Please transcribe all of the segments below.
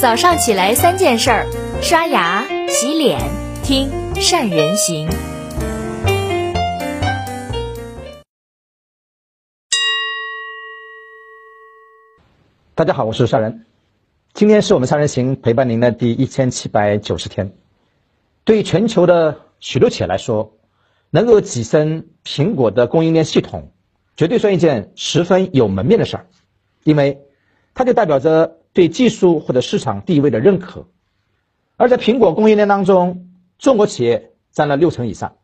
早上起来三件事儿：刷牙、洗脸、听善人行。大家好，我是善人。今天是我们善人行陪伴您的第一千七百九十天。对于全球的许多企业来说，能够跻身苹果的供应链系统，绝对算一件十分有门面的事儿，因为它就代表着对技术或者市场地位的认可。而在苹果供应链当中，中国企业占了六成以上，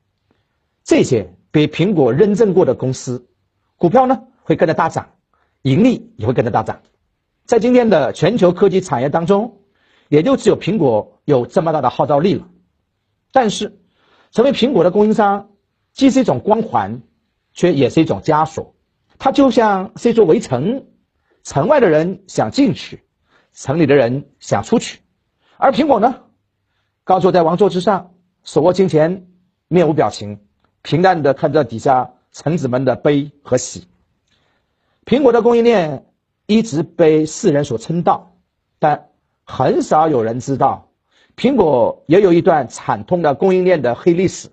这些被苹果认证过的公司，股票呢会跟着大涨，盈利也会跟着大涨。在今天的全球科技产业当中，也就只有苹果有这么大的号召力了。但是，成为苹果的供应商，既是一种光环，却也是一种枷锁。它就像是一座围城，城外的人想进去，城里的人想出去。而苹果呢，高坐在王座之上，手握金钱，面无表情，平淡的看着底下臣子们的悲和喜。苹果的供应链。一直被世人所称道，但很少有人知道，苹果也有一段惨痛的供应链的黑历史。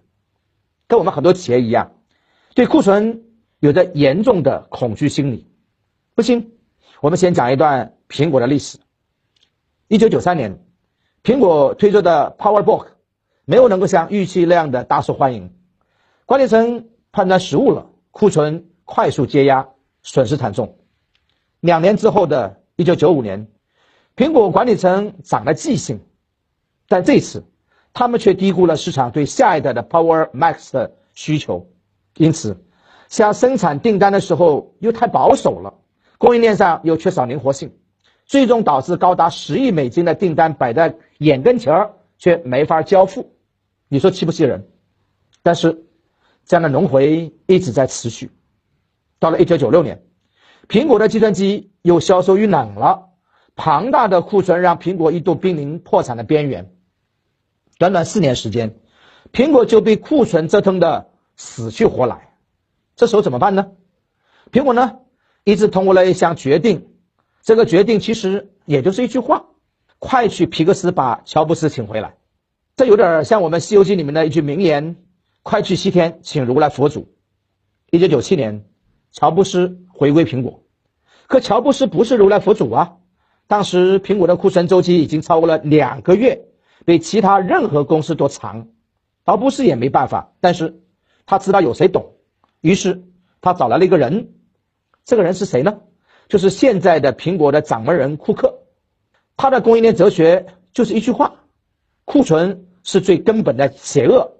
跟我们很多企业一样，对库存有着严重的恐惧心理。不信，我们先讲一段苹果的历史。一九九三年，苹果推出的 PowerBook 没有能够像预期那样的大受欢迎，管理层判断失误了，库存快速接压，损失惨重。两年之后的1995年，苹果管理层长了记性，但这次他们却低估了市场对下一代的 Power Max 的需求，因此像生产订单的时候又太保守了，供应链上又缺少灵活性，最终导致高达十亿美金的订单摆在眼跟前儿却没法交付，你说气不气人？但是这样的轮回一直在持续，到了一九九六年。苹果的计算机又销售遇冷了，庞大的库存让苹果一度濒临破产的边缘。短短四年时间，苹果就被库存折腾的死去活来。这时候怎么办呢？苹果呢，一直通过了一项决定，这个决定其实也就是一句话：快去皮克斯把乔布斯请回来。这有点像我们《西游记》里面的一句名言：“快去西天请如来佛祖。”一九九七年，乔布斯回归苹果。可乔布斯不是如来佛祖啊！当时苹果的库存周期已经超过了两个月，比其他任何公司都长。乔布斯也没办法，但是他知道有谁懂，于是他找来了一个人。这个人是谁呢？就是现在的苹果的掌门人库克。他的供应链哲学就是一句话：库存是最根本的邪恶。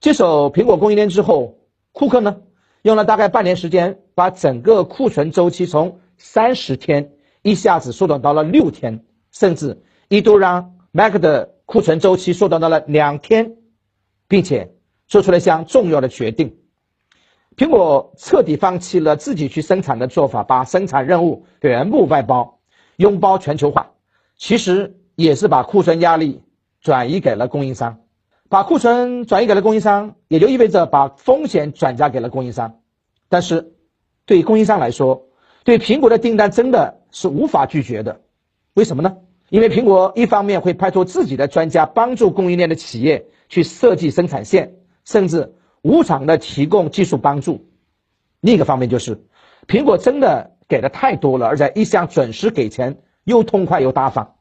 接手苹果供应链之后，库克呢用了大概半年时间，把整个库存周期从三十天一下子缩短到了六天，甚至一度让 Mac 的库存周期缩短到了两天，并且做出了一项重要的决定：苹果彻底放弃了自己去生产的做法，把生产任务全部外包，拥抱全球化。其实也是把库存压力转移给了供应商，把库存转移给了供应商，也就意味着把风险转嫁给了供应商。但是对供应商来说，对苹果的订单真的是无法拒绝的，为什么呢？因为苹果一方面会派出自己的专家帮助供应链的企业去设计生产线，甚至无偿的提供技术帮助；另一个方面就是，苹果真的给的太多了，而且一向准时给钱，又痛快又大方。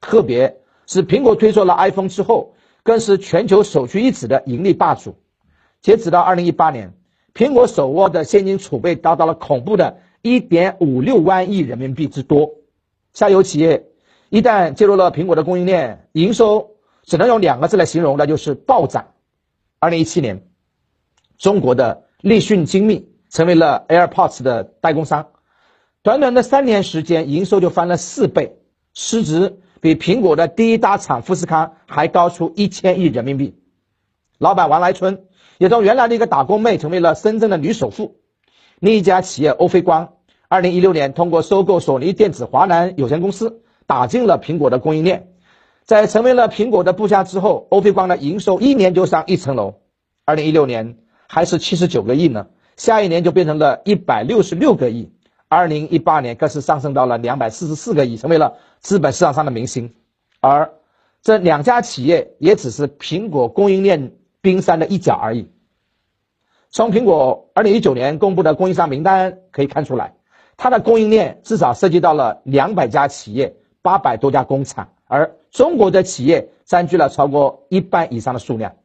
特别是苹果推出了 iPhone 之后，更是全球首屈一指的盈利霸主。截止到二零一八年，苹果手握的现金储备达到了恐怖的。一点五六万亿人民币之多，下游企业一旦介入了苹果的供应链，营收只能用两个字来形容，那就是暴涨。二零一七年，中国的立讯精密成为了 AirPods 的代工商，短短的三年时间，营收就翻了四倍，市值比苹果的第一大厂富士康还高出一千亿人民币。老板王来春也从原来的一个打工妹，成为了深圳的女首富。另一家企业欧菲光，二零一六年通过收购索尼电子华南有限公司，打进了苹果的供应链。在成为了苹果的部下之后，欧菲光的营收一年就上一层楼。二零一六年还是七十九个亿呢，下一年就变成了一百六十六个亿。二零一八年更是上升到了两百四十四个亿，成为了资本市场上的明星。而这两家企业也只是苹果供应链冰山的一角而已。从苹果2019年公布的供应商名单可以看出来，它的供应链至少涉及到了两百家企业、八百多家工厂，而中国的企业占据了超过一半以上的数量。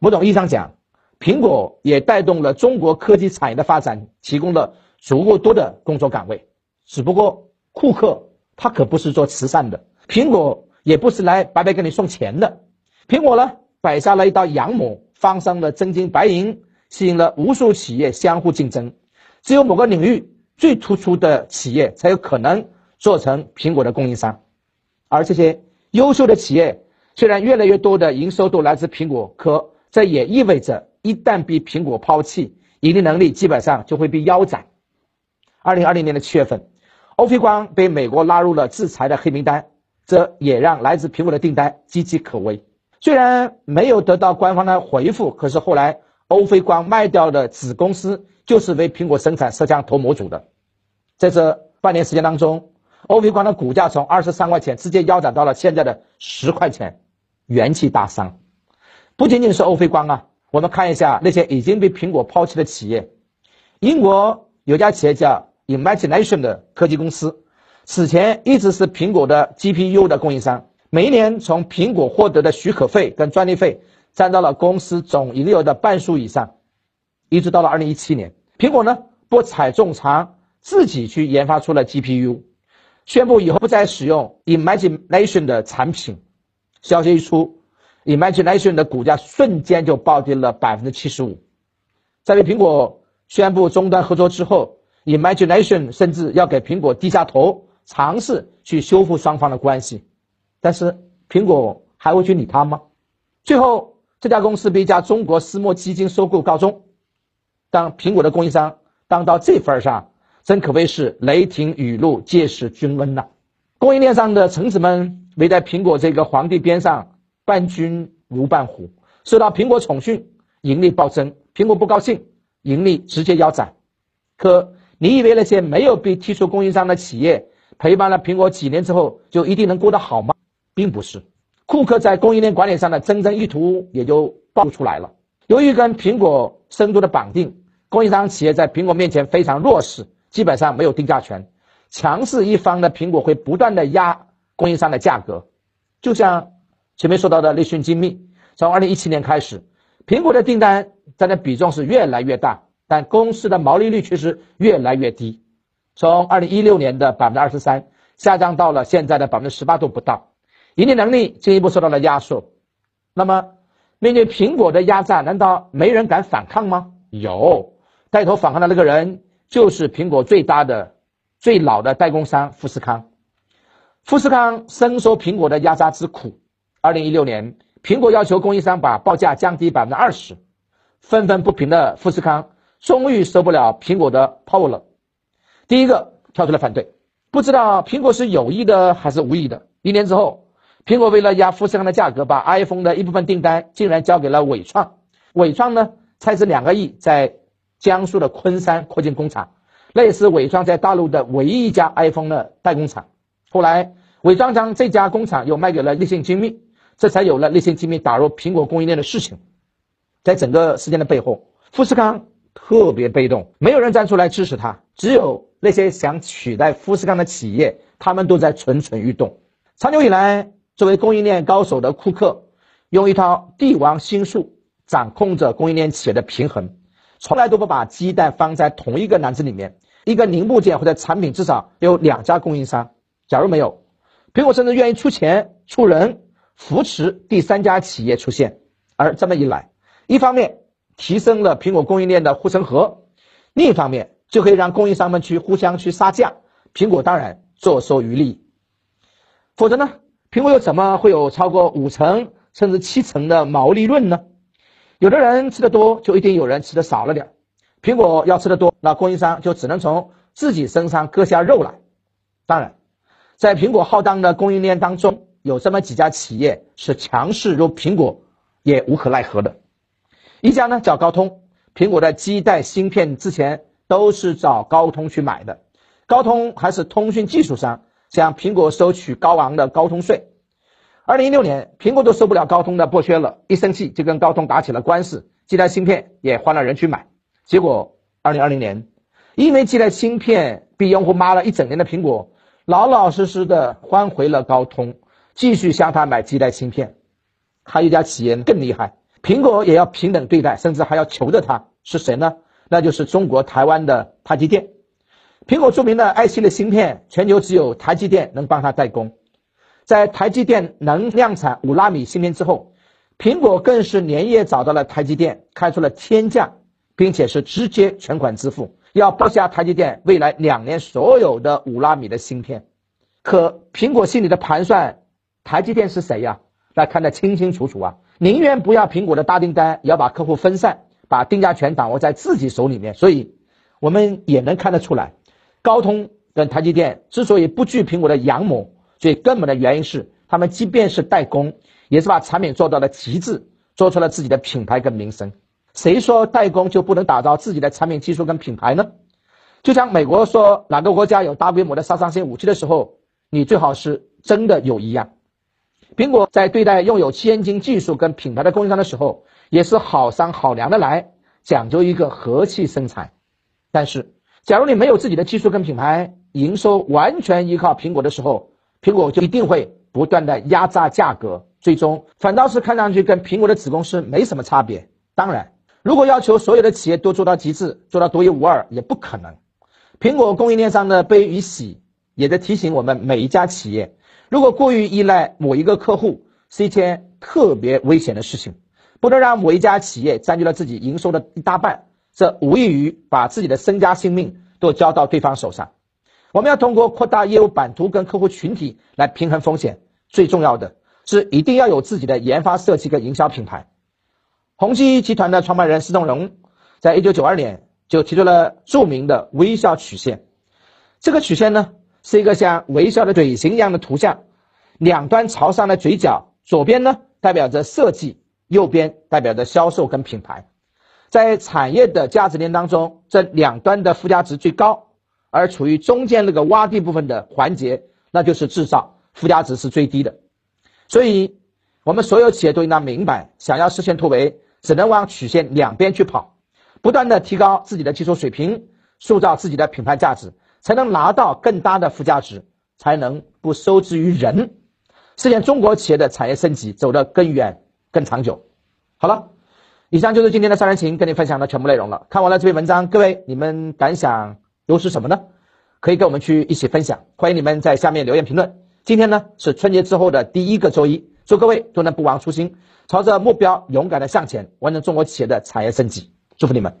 某种意义上讲，苹果也带动了中国科技产业的发展，提供了足够多的工作岗位。只不过，库克他可不是做慈善的，苹果也不是来白白给你送钱的。苹果呢，摆下了一道阳谋，放上了真金白银，吸引了无数企业相互竞争。只有某个领域最突出的企业才有可能做成苹果的供应商，而这些优秀的企业虽然越来越多的营收都来自苹果，可这也意味着。一旦被苹果抛弃，盈利能力基本上就会被腰斩。二零二零年的七月份，欧菲光被美国拉入了制裁的黑名单，这也让来自苹果的订单岌岌可危。虽然没有得到官方的回复，可是后来欧菲光卖掉的子公司就是为苹果生产摄像头模组的。在这半年时间当中，欧菲光的股价从二十三块钱直接腰斩到了现在的十块钱，元气大伤。不仅仅是欧菲光啊。我们看一下那些已经被苹果抛弃的企业。英国有家企业叫 Imagination 的科技公司，此前一直是苹果的 GPU 的供应商，每一年从苹果获得的许可费跟专利费占到了公司总营业额的半数以上。一直到了2017年，苹果呢不采重仓，自己去研发出了 GPU，宣布以后不再使用 Imagination 的产品。消息一出。Imagination 的股价瞬间就暴跌了百分之七十五，在被苹果宣布终端合作之后，Imagination 甚至要给苹果低下头，尝试去修复双方的关系。但是苹果还会去理他吗？最后这家公司被一家中国私募基金收购告终。当苹果的供应商当到这份上，真可谓是雷霆雨露皆是均温呐！供应链上的臣子们围在苹果这个皇帝边上。伴君如伴虎，受到苹果宠幸，盈利暴增。苹果不高兴，盈利直接腰斩。可你以为那些没有被踢出供应商的企业，陪伴了苹果几年之后，就一定能过得好吗？并不是。库克在供应链管理上的真正意图也就暴露出来了。由于跟苹果深度的绑定，供应商企业在苹果面前非常弱势，基本上没有定价权。强势一方的苹果会不断的压供应商的价格，就像。前面说到的立讯精密，从二零一七年开始，苹果的订单占的比重是越来越大，但公司的毛利率却是越来越低，从二零一六年的百分之二十三下降到了现在的百分之十八都不到，盈利能力进一步受到了压缩。那么，面对苹果的压榨，难道没人敢反抗吗？有，带头反抗的那个人就是苹果最大的、最老的代工商富士康。富士康深受苹果的压榨之苦。二零一六年，苹果要求供应商把报价降低百分之二十，愤愤不平的富士康终于受不了苹果的 power 了，第一个跳出来反对。不知道苹果是有意的还是无意的。一年之后，苹果为了压富士康的价格，把 iPhone 的一部分订单竟然交给了伟创。伟创呢，斥资两个亿在江苏的昆山扩建工厂，那也是伟创在大陆的唯一一家 iPhone 的代工厂。后来，伟创将这家工厂又卖给了立信精密。这才有了那些精密打入苹果供应链的事情，在整个事件的背后，富士康特别被动，没有人站出来支持他，只有那些想取代富士康的企业，他们都在蠢蠢欲动。长久以来，作为供应链高手的库克，用一套帝王心术掌控着供应链企业的平衡，从来都不把鸡蛋放在同一个篮子里面，一个零部件或者产品至少有两家供应商，假如没有，苹果甚至愿意出钱出人。扶持第三家企业出现，而这么一来，一方面提升了苹果供应链的护城河，另一方面就可以让供应商们去互相去杀价，苹果当然坐收渔利。否则呢，苹果又怎么会有超过五成甚至七成的毛利润呢？有的人吃的多，就一定有人吃的少了点。苹果要吃的多，那供应商就只能从自己身上割下肉来。当然，在苹果浩荡的供应链当中。有这么几家企业是强势如苹果也无可奈何的，一家呢叫高通，苹果的基带芯片之前都是找高通去买的，高通还是通讯技术商，向苹果收取高昂的高通税。二零一六年，苹果都受不了高通的剥削了，一生气就跟高通打起了官司，基带芯片也换了人去买。结果二零二零年，因为基带芯片被用户骂了一整年的苹果，老老实实的换回了高通，继续向他买基带芯片。还有一家企业更厉害，苹果也要平等对待，甚至还要求着他，是谁呢？那就是中国台湾的台积电。苹果著名的 i 系列芯片，全球只有台积电能帮他代工。在台积电能量产五纳米芯片之后，苹果更是连夜找到了台积电，开出了天价，并且是直接全款支付，要包下台积电未来两年所有的五纳米的芯片。可苹果心里的盘算，台积电是谁呀？那看得清清楚楚啊！宁愿不要苹果的大订单，也要把客户分散，把定价权掌握在自己手里面。所以，我们也能看得出来，高通跟台积电之所以不惧苹果的阳谋。最根本的原因是，他们即便是代工，也是把产品做到了极致，做出了自己的品牌跟名声。谁说代工就不能打造自己的产品技术跟品牌呢？就像美国说哪个国家有大规模的杀伤性武器的时候，你最好是真的有一样。苹果在对待拥有先进技术跟品牌的供应商的时候，也是好商好量的来，讲究一个和气生财。但是，假如你没有自己的技术跟品牌，营收完全依靠苹果的时候，苹果就一定会不断的压榨价格，最终反倒是看上去跟苹果的子公司没什么差别。当然，如果要求所有的企业都做到极致，做到独一无二，也不可能。苹果供应链上的悲与喜，也在提醒我们每一家企业，如果过于依赖某一个客户，是一件特别危险的事情。不能让某一家企业占据了自己营收的一大半，这无异于把自己的身家性命都交到对方手上。我们要通过扩大业务版图跟客户群体来平衡风险，最重要的是一定要有自己的研发设计跟营销品牌。宏基集团的创办人施东荣在一九九二年就提出了著名的微笑曲线，这个曲线呢是一个像微笑的嘴型一样的图像，两端朝上的嘴角，左边呢代表着设计，右边代表着销售跟品牌。在产业的价值链当中，这两端的附加值最高。而处于中间那个洼地部分的环节，那就是制造，附加值是最低的。所以，我们所有企业都应当明白，想要实现突围，只能往曲线两边去跑，不断的提高自己的技术水平，塑造自己的品牌价值，才能拿到更大的附加值，才能不受制于人，实现中国企业的产业升级走得更远、更长久。好了，以上就是今天的三人行跟你分享的全部内容了。看完了这篇文章，各位你们感想？又是什么呢？可以跟我们去一起分享，欢迎你们在下面留言评论。今天呢是春节之后的第一个周一，祝各位都能不忘初心，朝着目标勇敢的向前，完成中国企业的产业升级。祝福你们！